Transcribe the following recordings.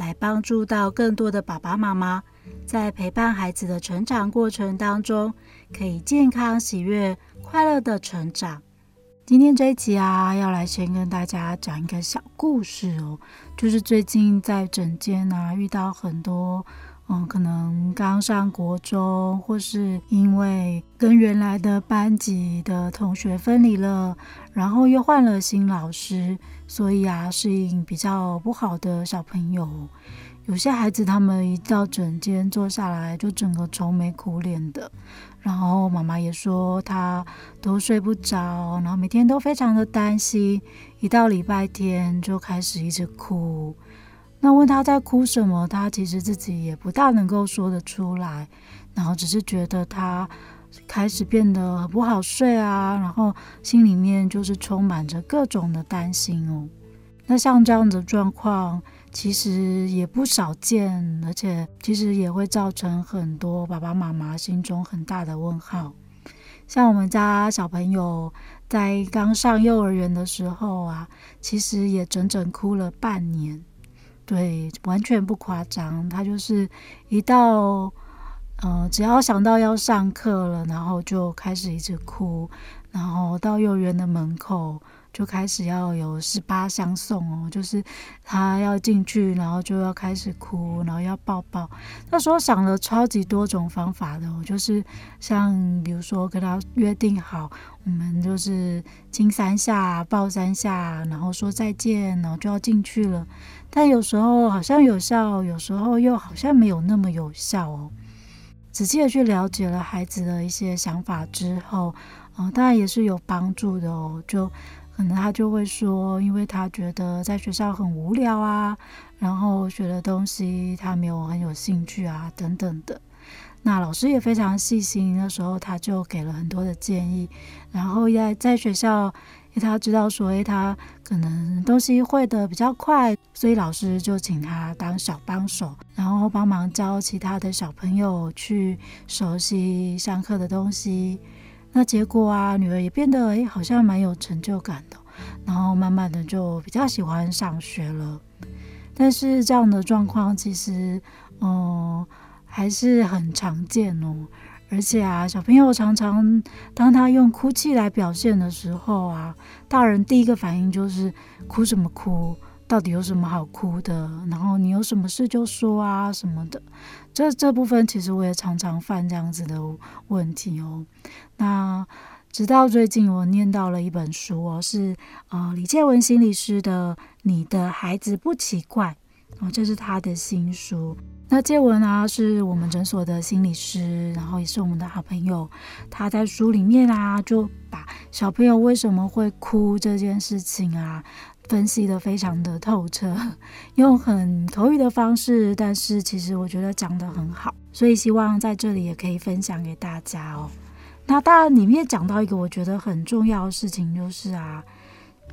来帮助到更多的爸爸妈妈，在陪伴孩子的成长过程当中，可以健康、喜悦、快乐的成长。今天这一集啊，要来先跟大家讲一个小故事哦，就是最近在诊间啊，遇到很多嗯，可能刚上国中，或是因为跟原来的班级的同学分离了，然后又换了新老师，所以啊，适应比较不好的小朋友。有些孩子他们一到诊间坐下来，就整个愁眉苦脸的。然后妈妈也说他都睡不着，然后每天都非常的担心，一到礼拜天就开始一直哭。那问他在哭什么，他其实自己也不大能够说得出来，然后只是觉得他开始变得很不好睡啊，然后心里面就是充满着各种的担心哦。那像这样的状况，其实也不少见，而且其实也会造成很多爸爸妈妈心中很大的问号。像我们家小朋友在刚上幼儿园的时候啊，其实也整整哭了半年，对，完全不夸张。他就是一到，呃，只要想到要上课了，然后就开始一直哭，然后到幼儿园的门口。就开始要有十八相送哦，就是他要进去，然后就要开始哭，然后要抱抱。那时候想了超级多种方法的，我就是像比如说跟他约定好，我们就是亲三下，抱三下，然后说再见，然后就要进去了。但有时候好像有效，有时候又好像没有那么有效哦。仔细的去了解了孩子的一些想法之后，嗯、呃，当然也是有帮助的哦，就。可能他就会说，因为他觉得在学校很无聊啊，然后学的东西他没有很有兴趣啊，等等的。那老师也非常细心，那时候他就给了很多的建议。然后在在学校，因为他知道说，诶，他可能东西会的比较快，所以老师就请他当小帮手，然后帮忙教其他的小朋友去熟悉上课的东西。那结果啊，女儿也变得诶，好像蛮有成就感的，然后慢慢的就比较喜欢上学了。但是这样的状况其实，嗯，还是很常见哦。而且啊，小朋友常常当他用哭泣来表现的时候啊，大人第一个反应就是哭什么哭？到底有什么好哭的？然后你有什么事就说啊什么的。这这部分其实我也常常犯这样子的问题哦。那直到最近我念到了一本书哦，是呃李建文心理师的《你的孩子不奇怪》哦，这是他的新书。那建文啊是我们诊所的心理师，然后也是我们的好朋友。他在书里面啊就把小朋友为什么会哭这件事情啊。分析得非常的透彻，用很口语的方式，但是其实我觉得讲得很好，所以希望在这里也可以分享给大家哦。那当然里面讲到一个我觉得很重要的事情，就是啊，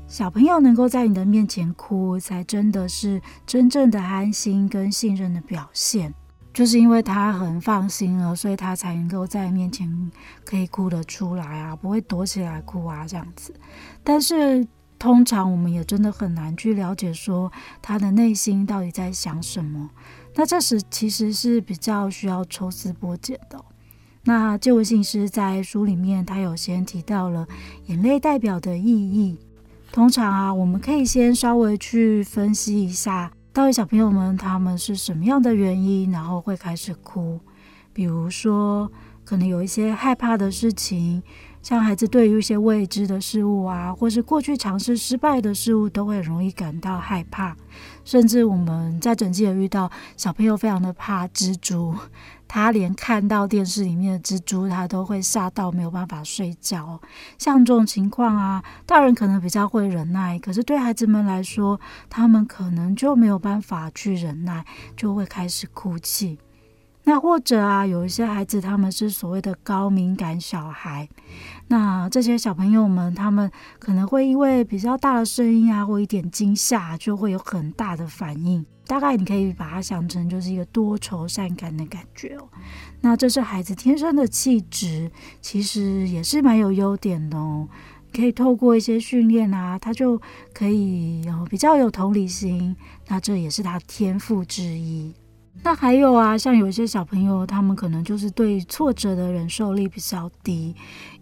小朋友能够在你的面前哭，才真的是真正的安心跟信任的表现，就是因为他很放心了，所以他才能够在面前可以哭得出来啊，不会躲起来哭啊这样子，但是。通常我们也真的很难去了解说他的内心到底在想什么，那这时其实是比较需要抽丝剥茧的。那这位信师在书里面，他有先提到了眼泪代表的意义。通常啊，我们可以先稍微去分析一下，到底小朋友们他们是什么样的原因，然后会开始哭。比如说，可能有一些害怕的事情。像孩子对于一些未知的事物啊，或是过去尝试失败的事物，都会容易感到害怕，甚至我们在整季也遇到小朋友非常的怕蜘蛛，他连看到电视里面的蜘蛛，他都会吓到没有办法睡觉。像这种情况啊，大人可能比较会忍耐，可是对孩子们来说，他们可能就没有办法去忍耐，就会开始哭泣。那或者啊，有一些孩子他们是所谓的高敏感小孩，那这些小朋友们他们可能会因为比较大的声音啊，或一点惊吓，就会有很大的反应。大概你可以把它想成就是一个多愁善感的感觉哦。那这是孩子天生的气质，其实也是蛮有优点的哦。可以透过一些训练啊，他就可以有比较有同理心，那这也是他天赋之一。那还有啊，像有一些小朋友，他们可能就是对挫折的忍受力比较低，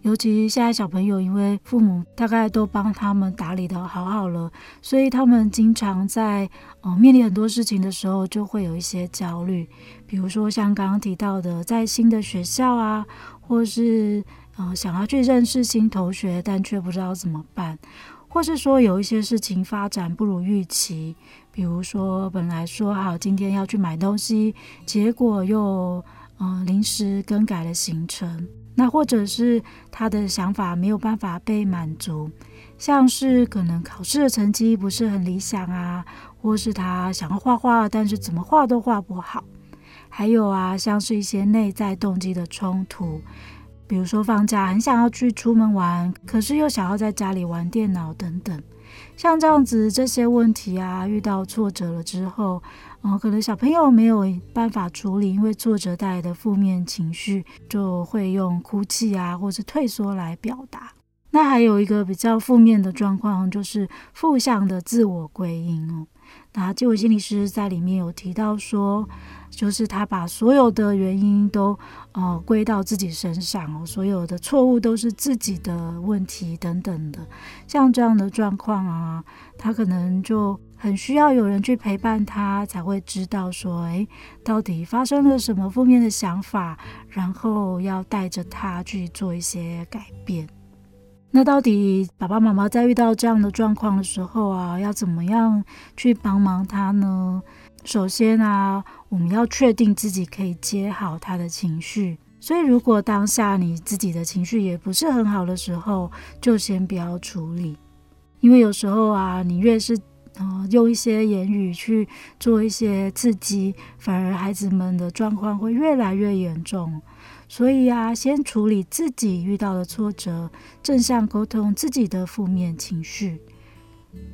尤其现在小朋友，因为父母大概都帮他们打理得好好了，所以他们经常在呃面临很多事情的时候，就会有一些焦虑。比如说像刚刚提到的，在新的学校啊，或是呃想要去认识新同学，但却不知道怎么办，或是说有一些事情发展不如预期。比如说，本来说好今天要去买东西，结果又嗯、呃、临时更改了行程。那或者是他的想法没有办法被满足，像是可能考试的成绩不是很理想啊，或是他想要画画，但是怎么画都画不好。还有啊，像是一些内在动机的冲突，比如说放假很想要去出门玩，可是又想要在家里玩电脑等等。像这样子这些问题啊，遇到挫折了之后，嗯、呃，可能小朋友没有办法处理，因为挫折带来的负面情绪，就会用哭泣啊，或是退缩来表达。那还有一个比较负面的状况，就是负向的自我归因哦。那这位心理师在里面有提到说，就是他把所有的原因都呃归到自己身上哦，所有的错误都是自己的问题等等的。像这样的状况啊，他可能就很需要有人去陪伴他，才会知道说，诶，到底发生了什么负面的想法，然后要带着他去做一些改变。那到底爸爸妈妈在遇到这样的状况的时候啊，要怎么样去帮忙他呢？首先啊，我们要确定自己可以接好他的情绪。所以，如果当下你自己的情绪也不是很好的时候，就先不要处理，因为有时候啊，你越是呃用一些言语去做一些刺激，反而孩子们的状况会越来越严重。所以啊，先处理自己遇到的挫折，正向沟通自己的负面情绪，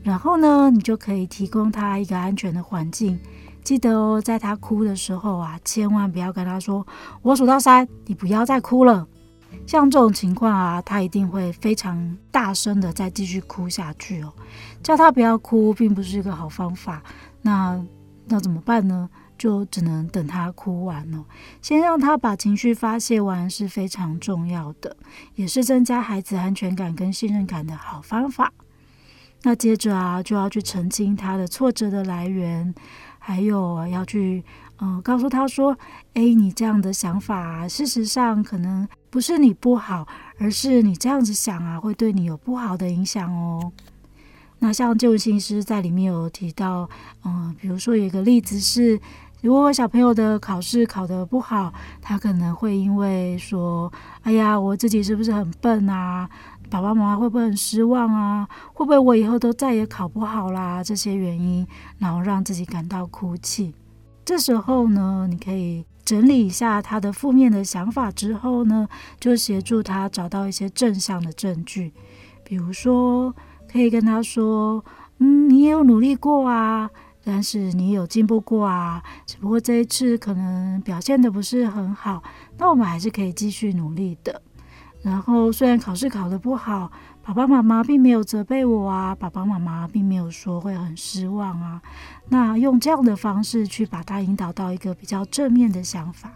然后呢，你就可以提供他一个安全的环境。记得哦，在他哭的时候啊，千万不要跟他说“我数到三，你不要再哭了”。像这种情况啊，他一定会非常大声的再继续哭下去哦。叫他不要哭，并不是一个好方法。那那怎么办呢？就只能等他哭完了，先让他把情绪发泄完是非常重要的，也是增加孩子安全感跟信任感的好方法。那接着啊，就要去澄清他的挫折的来源，还有要去嗯、告诉他说：“哎，你这样的想法啊，事实上可能不是你不好，而是你这样子想啊，会对你有不好的影响哦。”那像这位心师在里面有提到，嗯、比如说有一个例子是。如果小朋友的考试考得不好，他可能会因为说：“哎呀，我自己是不是很笨啊？爸爸妈妈会不会很失望啊？会不会我以后都再也考不好啦？”这些原因，然后让自己感到哭泣。这时候呢，你可以整理一下他的负面的想法之后呢，就协助他找到一些正向的证据，比如说可以跟他说：“嗯，你也有努力过啊。”但是你有进步过啊，只不过这一次可能表现的不是很好，那我们还是可以继续努力的。然后虽然考试考得不好，爸爸妈妈并没有责备我啊，爸爸妈妈并没有说会很失望啊。那用这样的方式去把他引导到一个比较正面的想法。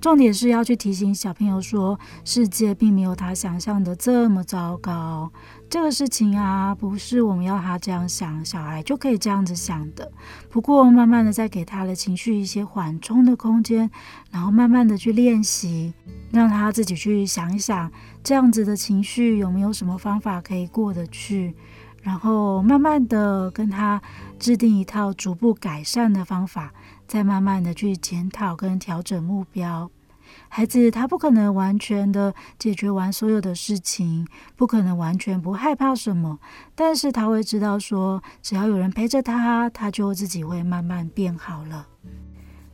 重点是要去提醒小朋友说，世界并没有他想象的这么糟糕。这个事情啊，不是我们要他这样想，小孩就可以这样子想的。不过，慢慢的再给他的情绪一些缓冲的空间，然后慢慢的去练习，让他自己去想一想，这样子的情绪有没有什么方法可以过得去。然后慢慢的跟他制定一套逐步改善的方法，再慢慢的去检讨跟调整目标。孩子他不可能完全的解决完所有的事情，不可能完全不害怕什么，但是他会知道说，只要有人陪着他，他就自己会慢慢变好了。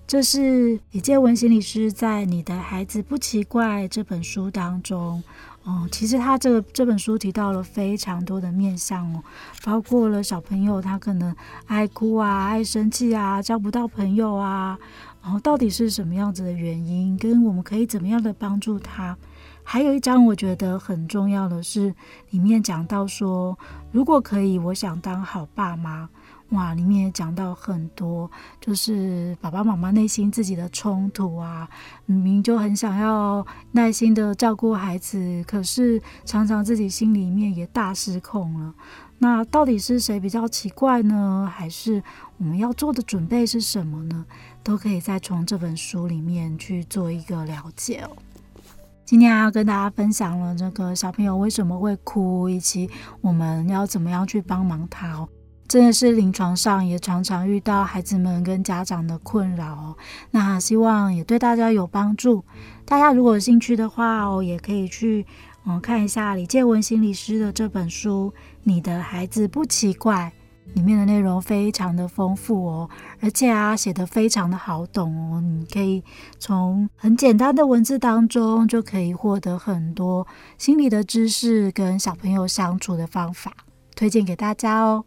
这是李建文心理师在《你的孩子不奇怪》这本书当中，哦，其实他这个这本书提到了非常多的面向哦，包括了小朋友他可能爱哭啊、爱生气啊、交不到朋友啊。然后到底是什么样子的原因，跟我们可以怎么样的帮助他？还有一章我觉得很重要的是，里面讲到说，如果可以，我想当好爸妈。哇，里面也讲到很多，就是爸爸妈妈内心自己的冲突啊，明明就很想要耐心的照顾孩子，可是常常自己心里面也大失控了。那到底是谁比较奇怪呢？还是我们要做的准备是什么呢？都可以再从这本书里面去做一个了解哦。今天还要跟大家分享了这个小朋友为什么会哭，以及我们要怎么样去帮忙他哦。真的是临床上也常常遇到孩子们跟家长的困扰哦。那希望也对大家有帮助。大家如果有兴趣的话哦，也可以去。嗯看一下李建文心理师的这本书《你的孩子不奇怪》，里面的内容非常的丰富哦，而且啊写得非常的好懂哦，你可以从很简单的文字当中就可以获得很多心理的知识跟小朋友相处的方法，推荐给大家哦。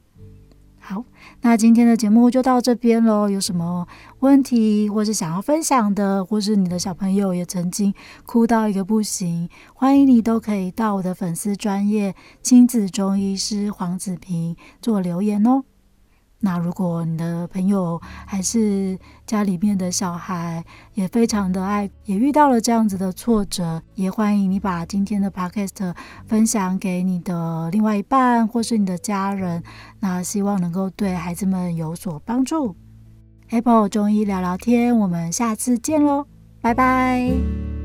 好，那今天的节目就到这边喽。有什么问题，或是想要分享的，或是你的小朋友也曾经哭到一个不行，欢迎你都可以到我的粉丝专业亲子中医师黄子平做留言哦。那如果你的朋友还是家里面的小孩也非常的爱，也遇到了这样子的挫折，也欢迎你把今天的 podcast 分享给你的另外一半或是你的家人，那希望能够对孩子们有所帮助。Apple 中医聊聊天，我们下次见喽，拜拜。